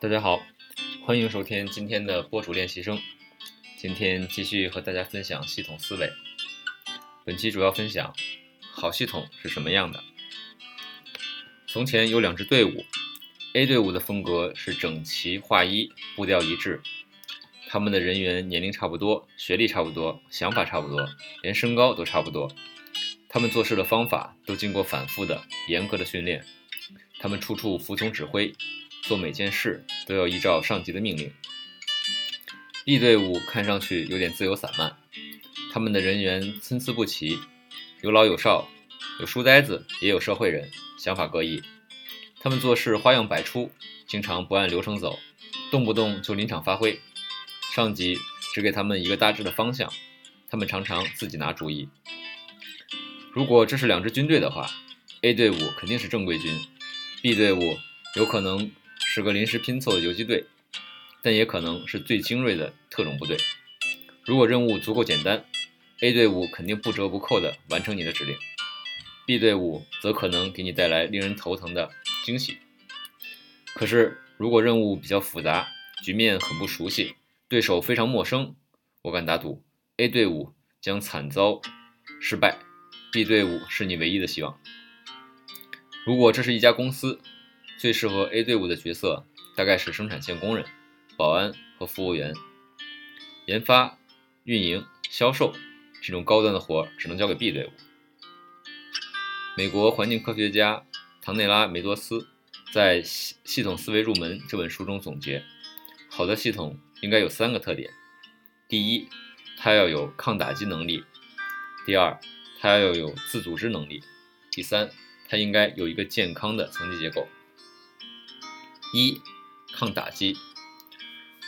大家好，欢迎收听今天的播主练习生。今天继续和大家分享系统思维。本期主要分享好系统是什么样的。从前有两支队伍，A 队伍的风格是整齐划一，步调一致。他们的人员年龄差不多，学历差不多，想法差不多，连身高都差不多。他们做事的方法都经过反复的、严格的训练。他们处处服从指挥。做每件事都要依照上级的命令。B 队伍看上去有点自由散漫，他们的人员参差不齐，有老有少，有书呆子，也有社会人，想法各异。他们做事花样百出，经常不按流程走，动不动就临场发挥。上级只给他们一个大致的方向，他们常常自己拿主意。如果这是两支军队的话，A 队伍肯定是正规军，B 队伍有可能。是个临时拼凑的游击队，但也可能是最精锐的特种部队。如果任务足够简单，A 队伍肯定不折不扣地完成你的指令，B 队伍则可能给你带来令人头疼的惊喜。可是，如果任务比较复杂，局面很不熟悉，对手非常陌生，我敢打赌，A 队伍将惨遭失败，B 队伍是你唯一的希望。如果这是一家公司。最适合 A 队伍的角色大概是生产线工人、保安和服务员。研发、运营、销售这种高端的活只能交给 B 队伍。美国环境科学家唐内拉·梅多斯在《系系统思维入门》这本书中总结：好的系统应该有三个特点：第一，它要有抗打击能力；第二，它要有自组织能力；第三，它应该有一个健康的层级结构。一，抗打击。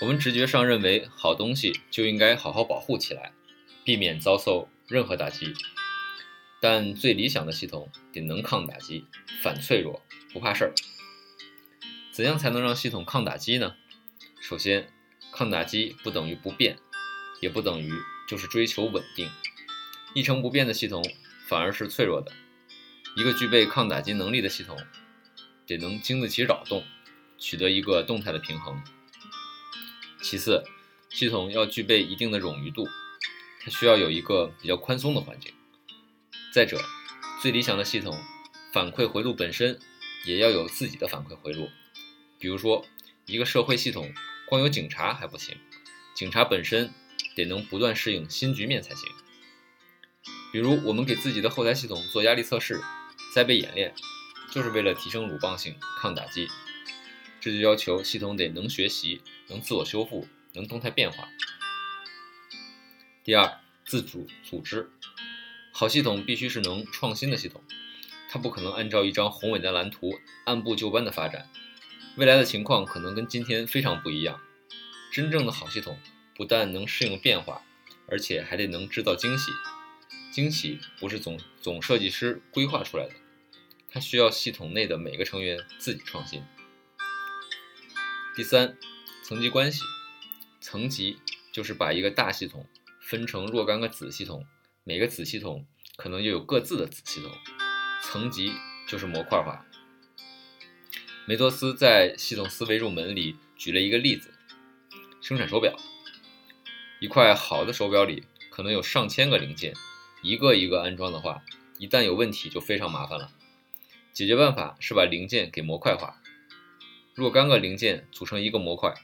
我们直觉上认为，好东西就应该好好保护起来，避免遭受任何打击。但最理想的系统得能抗打击、反脆弱、不怕事儿。怎样才能让系统抗打击呢？首先，抗打击不等于不变，也不等于就是追求稳定。一成不变的系统反而是脆弱的。一个具备抗打击能力的系统，得能经得起扰动。取得一个动态的平衡。其次，系统要具备一定的冗余度，它需要有一个比较宽松的环境。再者，最理想的系统反馈回路本身也要有自己的反馈回路。比如说，一个社会系统光有警察还不行，警察本身得能不断适应新局面才行。比如，我们给自己的后台系统做压力测试、再备演练，就是为了提升鲁棒性、抗打击。这就要求系统得能学习、能自我修复、能动态变化。第二，自主组织，好系统必须是能创新的系统，它不可能按照一张宏伟的蓝图按部就班的发展，未来的情况可能跟今天非常不一样。真正的好系统不但能适应变化，而且还得能制造惊喜。惊喜不是总总设计师规划出来的，它需要系统内的每个成员自己创新。第三，层级关系，层级就是把一个大系统分成若干个子系统，每个子系统可能又有各自的子系统，层级就是模块化。梅多斯在《系统思维入门》里举了一个例子：生产手表，一块好的手表里可能有上千个零件，一个一个安装的话，一旦有问题就非常麻烦了。解决办法是把零件给模块化。若干个零件组成一个模块，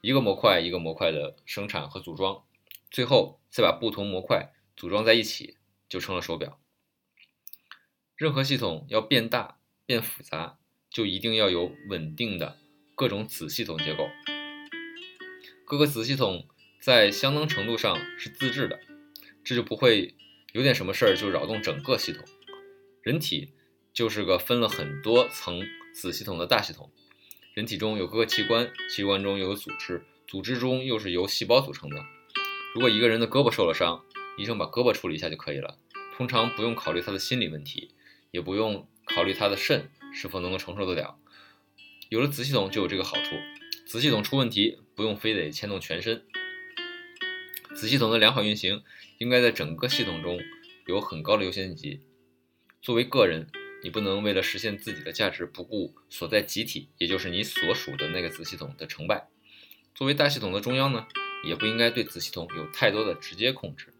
一个模块一个模块的生产和组装，最后再把不同模块组装在一起，就成了手表。任何系统要变大变复杂，就一定要有稳定的各种子系统结构。各个子系统在相当程度上是自治的，这就不会有点什么事儿就扰动整个系统。人体就是个分了很多层子系统的大系统。人体中有各个器官，器官中又有组织，组织中又是由细胞组成的。如果一个人的胳膊受了伤，医生把胳膊处理一下就可以了，通常不用考虑他的心理问题，也不用考虑他的肾是否能够承受得了。有了子系统就有这个好处，子系统出问题不用非得牵动全身。子系统的良好运行应该在整个系统中有很高的优先级。作为个人，你不能为了实现自己的价值，不顾所在集体，也就是你所属的那个子系统的成败。作为大系统的中央呢，也不应该对子系统有太多的直接控制。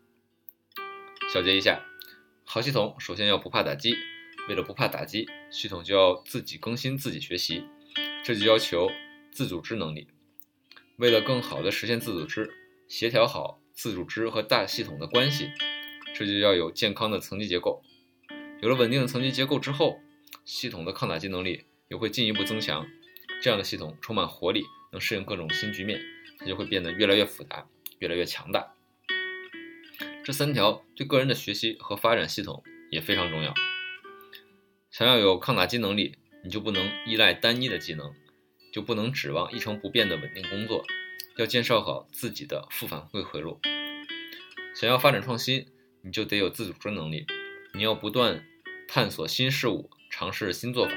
小结一下，好系统首先要不怕打击，为了不怕打击，系统就要自己更新、自己学习，这就要求自组织能力。为了更好的实现自组织，协调好自组织和大系统的关系，这就要有健康的层级结构。有了稳定的层级结构之后，系统的抗打击能力也会进一步增强。这样的系统充满活力，能适应各种新局面，它就会变得越来越复杂，越来越强大。这三条对个人的学习和发展系统也非常重要。想要有抗打击能力，你就不能依赖单一的技能，就不能指望一成不变的稳定工作，要建设好自己的负反馈回路。想要发展创新，你就得有自主专能力，你要不断。探索新事物，尝试新做法。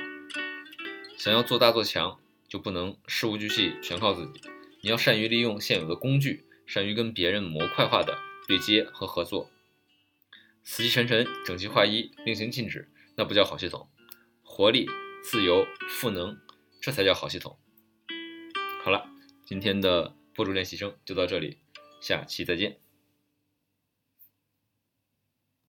想要做大做强，就不能事无巨细全靠自己。你要善于利用现有的工具，善于跟别人模块化的对接和合作。死气沉沉、整齐划一、令行禁止，那不叫好系统。活力、自由、赋能，这才叫好系统。好了，今天的播主练习生就到这里，下期再见。